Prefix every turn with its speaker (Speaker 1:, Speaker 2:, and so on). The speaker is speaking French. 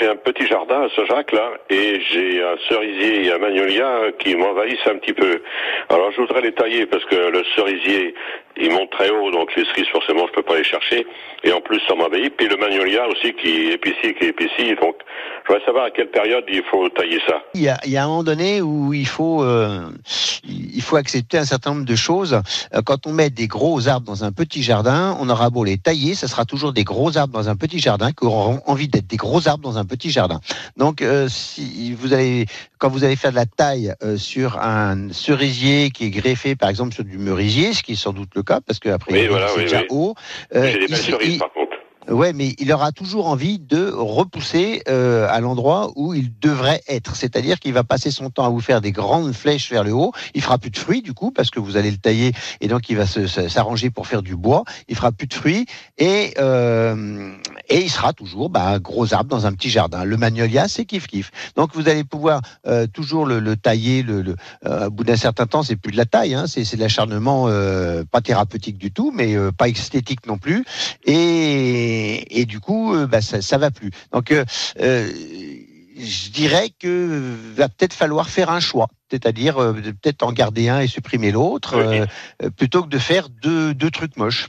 Speaker 1: j'ai un petit jardin à Saint-Jacques là, et j'ai un cerisier et un magnolia qui m'envahissent un petit peu. Alors je voudrais les tailler parce que le cerisier, il monte très haut, donc les cerises forcément je peux pas les chercher, et en plus ça m'envahit. Puis le magnolia aussi qui épicie, qui épicie, donc je voudrais savoir à quelle période il faut tailler ça.
Speaker 2: Il y a, il y a un moment donné où il faut, euh, il faut accepter un certain nombre de choses. Euh, Quand on met des gros arbres dans un petit jardin, on aura beau les tailler, ça sera toujours des gros arbres dans un petit jardin qui auront envie d'être des gros arbres dans un petit jardin. Donc, euh, si vous allez, quand vous allez faire de la taille euh, sur un cerisier qui est greffé, par exemple, sur du merisier, ce qui est sans doute le cas, parce que après
Speaker 1: Oui, voilà,
Speaker 2: c'est
Speaker 1: oui,
Speaker 2: déjà
Speaker 1: oui.
Speaker 2: haut. euh,
Speaker 1: j'ai des belles cerises par contre.
Speaker 2: Ouais, mais il aura toujours envie de repousser euh, à l'endroit où il devrait être. C'est-à-dire qu'il va passer son temps à vous faire des grandes flèches vers le haut. Il fera plus de fruits du coup parce que vous allez le tailler et donc il va s'arranger pour faire du bois. Il fera plus de fruits et euh, et il sera toujours bah, un gros arbre dans un petit jardin. Le magnolia, c'est kiff kiff. Donc vous allez pouvoir euh, toujours le, le tailler. Le, le- euh, au bout d'un certain temps, c'est plus de la taille, hein, c'est c'est de l'acharnement euh, pas thérapeutique du tout, mais euh, pas esthétique non plus et, et du coup, euh, bah, ça, ça va plus. Donc, euh, euh, je dirais que va peut-être falloir faire un choix, c'est-à-dire euh, de peut-être en garder un et supprimer l'autre,
Speaker 1: Oui.
Speaker 2: plutôt que de faire deux, deux trucs moches.